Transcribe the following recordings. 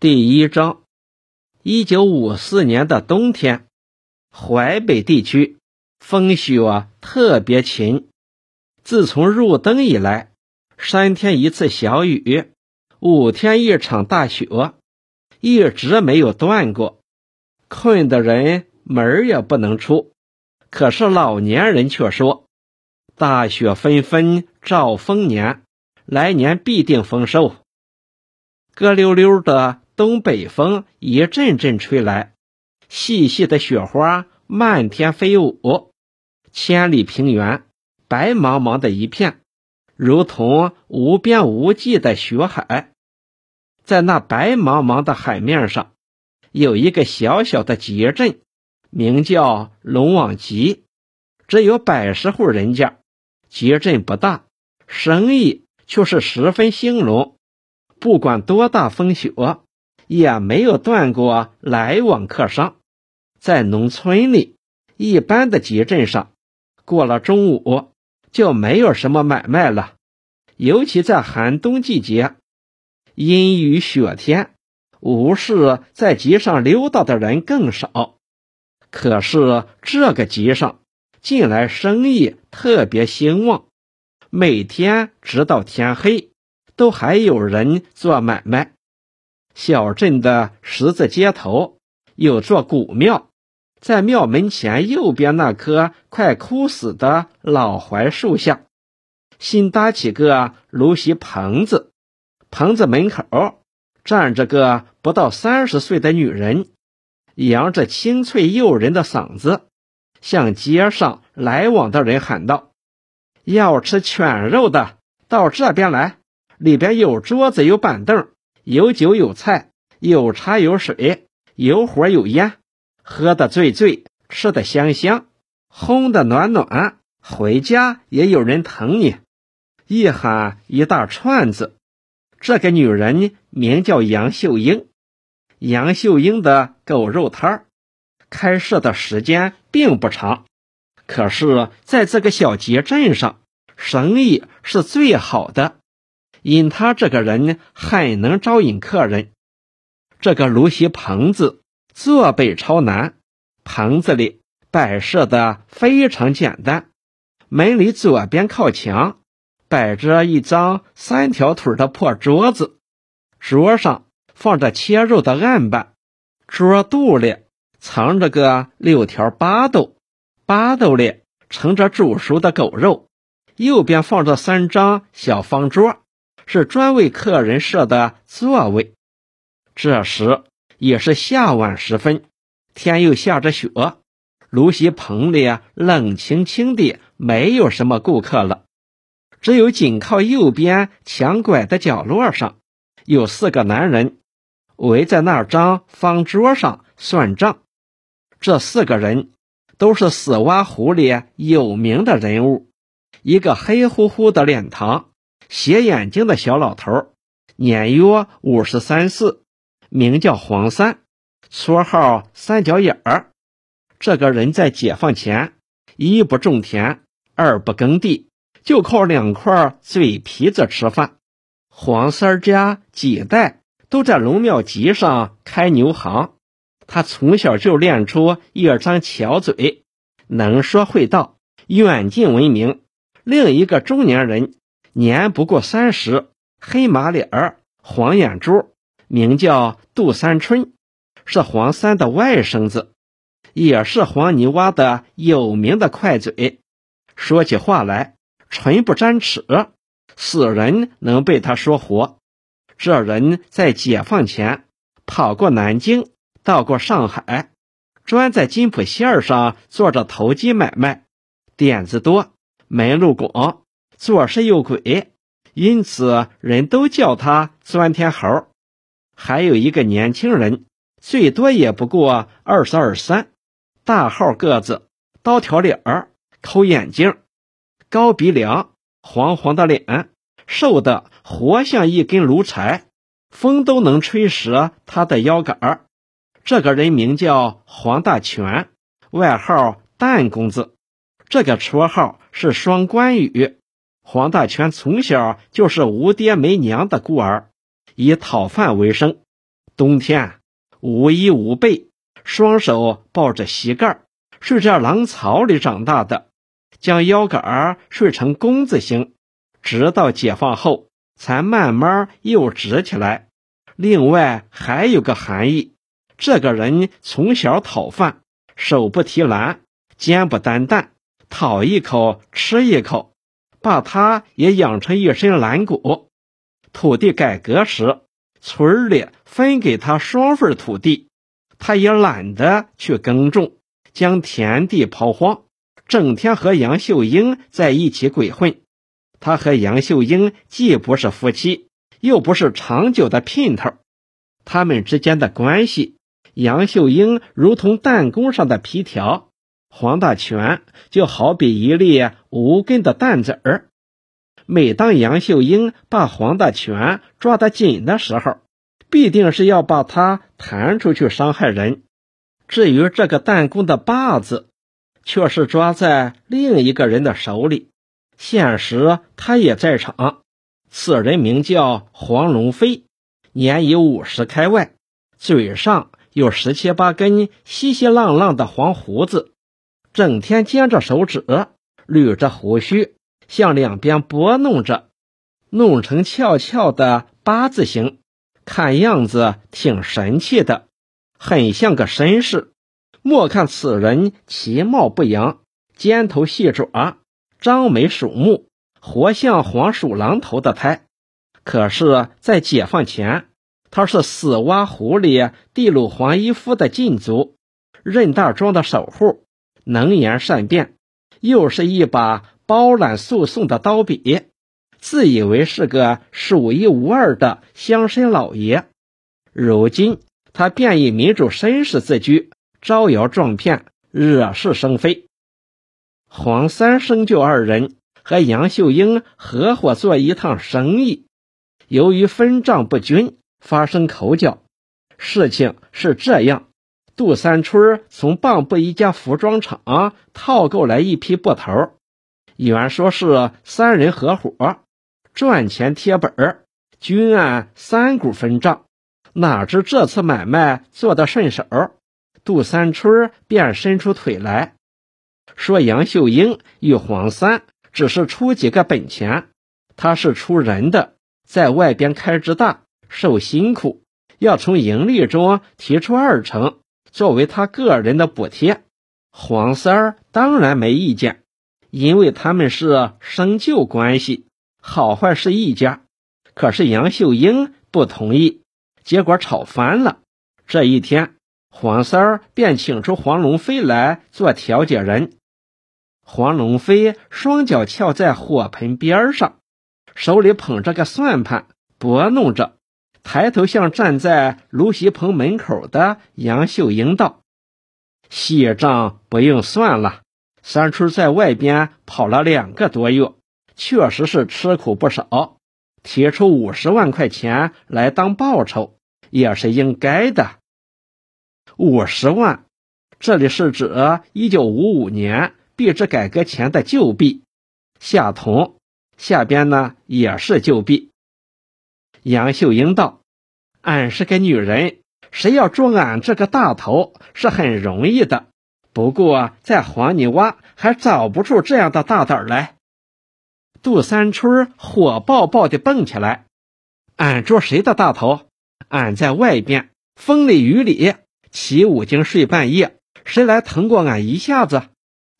第一章，一九五四年的冬天，淮北地区风雪特别勤。自从入冬以来，三天一次小雨，五天一场大雪，一直没有断过。困的人门儿也不能出。可是老年人却说：“大雪纷纷兆丰年，来年必定丰收。”咯溜溜的。东北风一阵阵吹来，细细的雪花漫天飞舞，千里平原白茫茫的一片，如同无边无际的雪海。在那白茫茫的海面上，有一个小小的集镇，名叫龙王集，只有百十户人家，集镇不大，生意却是十分兴隆。不管多大风雪。也没有断过来往客商，在农村里，一般的集镇上，过了中午就没有什么买卖了。尤其在寒冬季节，阴雨雪天，无事在集上溜达的人更少。可是这个集上近来生意特别兴旺，每天直到天黑，都还有人做买卖。小镇的十字街头有座古庙，在庙门前右边那棵快枯死的老槐树下，新搭起个芦席棚子。棚子门口站着个不到三十岁的女人，扬着清脆诱人的嗓子，向街上来往的人喊道：“要吃犬肉的，到这边来，里边有桌子，有板凳。”有酒有菜，有茶有水，有火有烟，喝得醉醉，吃得香香，烘得暖暖，回家也有人疼你。一喊一大串子。这个女人名叫杨秀英。杨秀英的狗肉摊儿开设的时间并不长，可是在这个小集镇上，生意是最好的。因他这个人很能招引客人，这个芦席棚子坐北朝南，棚子里摆设的非常简单。门里左边靠墙摆着一张三条腿的破桌子，桌上放着切肉的案板，桌肚里藏着个六条八斗，八斗里盛着煮熟的狗肉。右边放着三张小方桌。是专为客人设的座位。这时也是下晚时分，天又下着雪，芦席棚里冷清清的，没有什么顾客了。只有紧靠右边墙拐的角落上，有四个男人围在那张方桌上算账。这四个人都是死洼湖里有名的人物，一个黑乎乎的脸庞。斜眼睛的小老头，年约五十三四，名叫黄三，绰号三角眼儿。这个人在解放前，一不种田，二不耕地，就靠两块嘴皮子吃饭。黄三家几代都在龙庙集上开牛行，他从小就练出一张巧嘴，能说会道，远近闻名。另一个中年人。年不过三十，黑马脸儿，黄眼珠，名叫杜三春，是黄三的外甥子，也是黄泥洼的有名的快嘴。说起话来，唇不沾齿，死人能被他说活。这人在解放前跑过南京，到过上海，专在金浦线上做着投机买卖，点子多，门路广。做事又鬼，因此人都叫他钻天猴。还有一个年轻人，最多也不过二十二三，大号个子，刀条脸儿，抠眼睛，高鼻梁，黄黄的脸，瘦的活像一根炉柴，风都能吹折他的腰杆儿。这个人名叫黄大全，外号蛋公子，这个绰号是双关语。黄大全从小就是无爹没娘的孤儿，以讨饭为生。冬天无衣无被，双手抱着膝盖，睡在狼槽里长大的，将腰杆儿睡成弓字形，直到解放后才慢慢又直起来。另外还有个含义，这个人从小讨饭，手不提篮，肩不担担，讨一口吃一口，把他也养成一身懒骨。土地改革时，村里分给他双份土地，他也懒得去耕种，将田地抛荒，整天和杨秀英在一起鬼混。他和杨秀英既不是夫妻。又不是长久的姘头，他们之间的关系，杨秀英如同弹弓上的皮条，黄大全就好比一粒无根的蛋子儿。每当杨秀英把黄大全抓得紧的时候，必定是要把他弹出去伤害人。至于这个弹弓的把子，却是抓在另一个人的手里，现实他也在场。此人名叫黄龙飞，年已五十开外，嘴上有十七八根稀稀浪浪的黄胡子，整天尖着手指，捋着胡须，向两边拨弄着，弄成翘翘的八字形，看样子挺神气的，很像个绅士。莫看此人其貌不扬，尖头细爪，张眉鼠目。活像黄鼠狼头的胎，可是，在解放前，他是死蛙湖里地鲁黄一夫的近族，任大庄的守护，能言善辩，又是一把包揽诉讼的刀笔，自以为是个数一无二的乡绅老爷。如今，他便以民主绅士自居，招摇撞骗，惹是生非。黄三生就二人。和杨秀英合伙做一趟生意，由于分账不均，发生口角。事情是这样：杜三春从蚌埠一家服装厂套购来一批布头，原说是三人合伙赚钱贴本均按三股分账。哪知这次买卖做得顺手，杜三春便伸出腿来说：“杨秀英与黄三。”只是出几个本钱，他是出人的，在外边开支大，受辛苦，要从盈利中提出二成作为他个人的补贴。黄三儿当然没意见，因为他们是生旧关系，好坏是一家。可是杨秀英不同意，结果吵翻了。这一天，黄三儿便请出黄龙飞来做调解人。黄龙飞双脚翘在火盆边上，手里捧着个算盘，拨弄着，抬头向站在卢锡棚门口的杨秀英道：“细账不用算了，三春在外边跑了两个多月，确实是吃苦不少，提出五十万块钱来当报酬，也是应该的。五十万，这里是指一九五五年。”币制改革前的旧币，下同下边呢也是旧币。杨秀英道：“俺是个女人，谁要捉俺这个大头是很容易的。不过在黄泥洼还找不出这样的大胆来。”杜三春火爆爆的蹦起来：“俺捉谁的大头？俺在外边风里雨里起五更睡半夜，谁来疼过俺一下子？”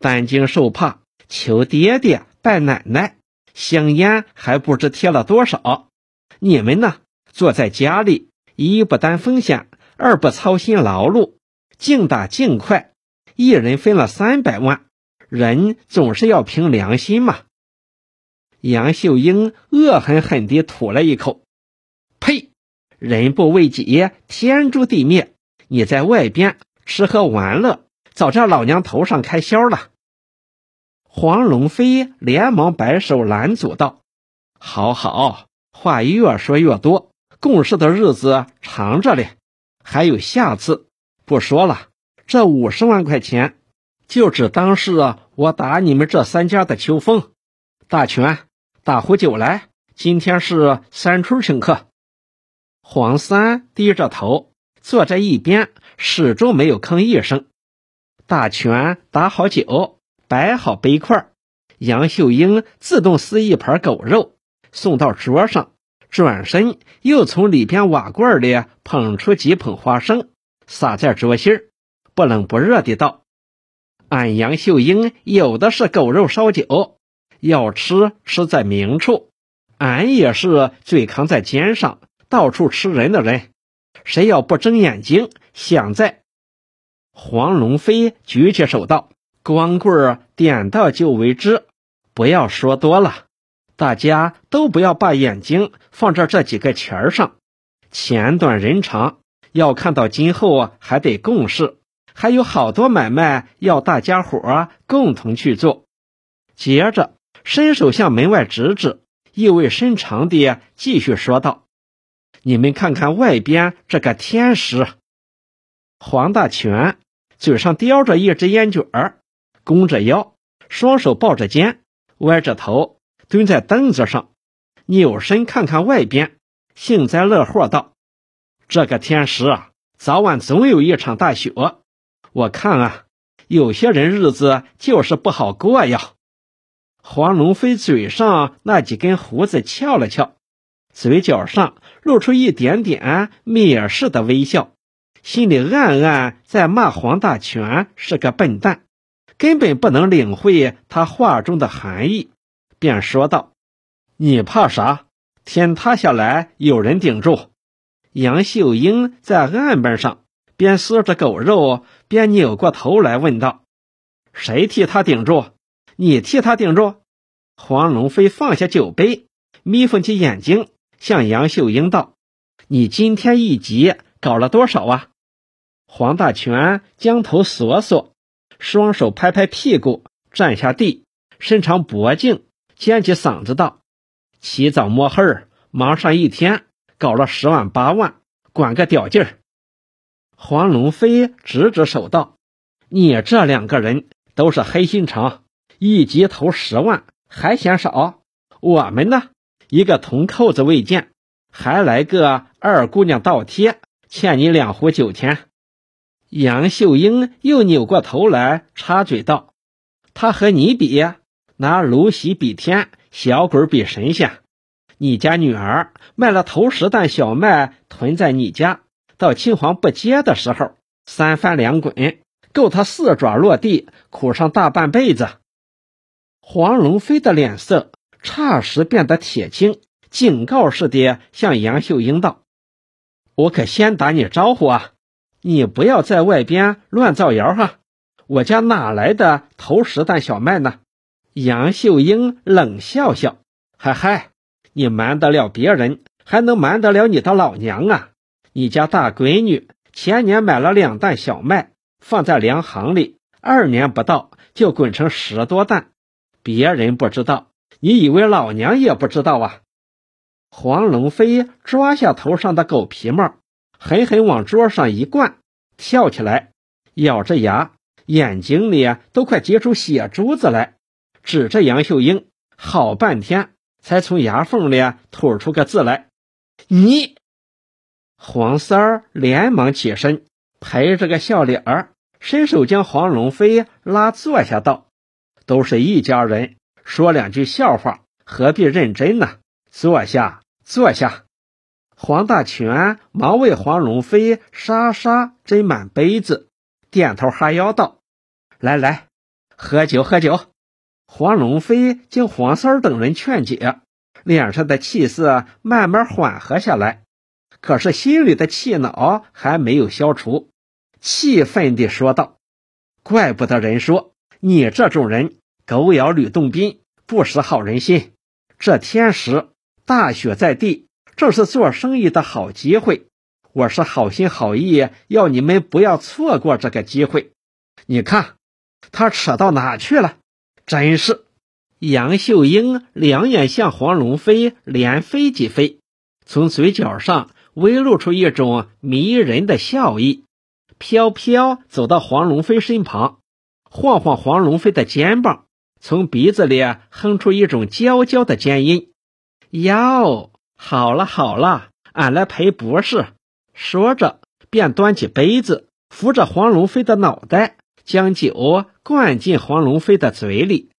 担惊受怕，求爹爹拜奶奶，香烟还不知贴了多少。你们呢？坐在家里，一不担风险，二不操心劳碌，净打净快，一人分了三百万。人总是要凭良心嘛。杨秀英恶狠狠地吐了一口：“呸！人不为己，天诛地灭。你在外边吃喝玩乐，早在老娘头上开销了。”黄龙飞连忙摆手拦阻道：“好好，话越说越多，共事的日子长着嘞，还有下次。不说了，这五十万块钱，就只当是我打你们这三家的秋风。大全，打壶酒来，今天是三春请客。”黄三低着头坐在一边，始终没有吭一声。大全打好酒，摆好杯筷，杨秀英自动撕一盘狗肉送到桌上，转身又从里边瓦罐里捧出几捧花生，撒在桌心，不冷不热地道：“俺杨秀英有的是狗肉烧酒，要吃吃在明处。俺也是嘴扛在肩上，到处吃人的人，谁要不睁眼睛想在。”黄龙飞举起手道：“光棍点到就为之，不要说多了。大家都不要把眼睛放在这几个钱儿上，钱短人长，要看到今后啊还得共事，还有好多买卖要大家伙共同去做。”接着伸手向门外指指，意味深长地继续说道：“你们看看外边这个天使。”黄大全。嘴上叼着一支烟卷儿，弓着腰，双手抱着肩，歪着头蹲在凳子上，扭身看看外边，幸灾乐祸道：“这个天时啊，早晚总有一场大雪。我看啊，有些人日子就是不好过呀。”黄龙飞嘴上那几根胡子翘了翘，嘴角上露出一点点蔑视的微笑。心里暗暗在骂黄大全是个笨蛋，根本不能领会他话中的含义，便说道：“你怕啥？天塌下来有人顶住。”杨秀英在案板上边撕着狗肉边扭过头来问道：“谁替他顶住？你替他顶住？”黄龙飞放下酒杯，眯缝起眼睛向杨秀英道：“你今天一集搞了多少啊？”黄大全将头缩缩，双手拍拍屁股，站下地，伸长脖颈，尖起嗓子道：“起早摸黑儿，忙上一天，搞了十万八万，管个屌劲儿！”黄龙飞指指手道：“你这两个人都是黑心肠，一级投十万还嫌少。我们呢，一个铜扣子未见，还来个二姑娘倒贴，欠你两壶酒钱。”杨秀英又扭过头来插嘴道：“他和你比，拿芦席比天，小鬼比神仙。你家女儿卖了头十担小麦，囤在你家，到青黄不接的时候，三翻两滚，够他四爪落地，苦上大半辈子。”黄龙飞的脸色霎时变得铁青，警告似的向杨秀英道：“我可先打你招呼啊！”你不要在外边乱造谣哈！我家哪来的头十担小麦呢？杨秀英冷笑笑：“嗨嗨，你瞒得了别人，还能瞒得了你的老娘啊？你家大闺女前年买了两担小麦，放在粮行里，二年不到就滚成十多担，别人不知道，你以为老娘也不知道啊？”黄龙飞抓下头上的狗皮帽。狠狠往桌上一灌，跳起来，咬着牙，眼睛里都快结出血珠子来，指着杨秀英，好半天才从牙缝里吐出个字来：“你。”黄三儿连忙起身，陪着个笑脸儿，伸手将黄龙飞拉坐下，道：“都是一家人，说两句笑话，何必认真呢？坐下，坐下。”黄大全忙为黄龙飞沙沙斟满杯子，点头哈腰道：“来来，喝酒喝酒。”黄龙飞经黄三等人劝解，脸上的气色慢慢缓和下来，可是心里的气恼还没有消除，气愤地说道：“怪不得人说你这种人狗咬吕洞宾，不识好人心。这天时大雪在地。”这是做生意的好机会，我是好心好意，要你们不要错过这个机会。你看，他扯到哪去了？真是！杨秀英两眼向黄龙飞连飞几飞，从嘴角上微露出一种迷人的笑意，飘飘走到黄龙飞身旁，晃晃黄龙飞的肩膀，从鼻子里哼出一种娇娇的尖音：“哟。”好了好了，俺来陪博士。”说着，便端起杯子，扶着黄龙飞的脑袋，将酒灌进黄龙飞的嘴里。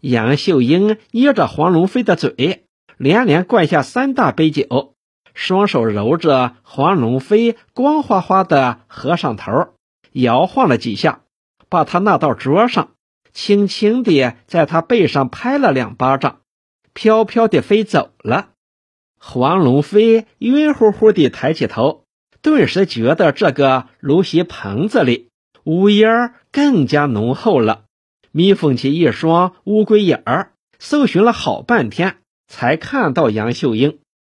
杨秀英捏着黄龙飞的嘴，连连灌下三大杯酒，双手揉着黄龙飞光滑滑的和尚头，摇晃了几下，把他拿到桌上，轻轻地在他背上拍了两巴掌，飘飘地飞走了。黄龙飞晕乎乎地抬起头，顿时觉得这个芦席棚子里乌烟更加浓厚了。眯缝起一双乌龟眼儿，搜寻了好半天，才看到杨秀英。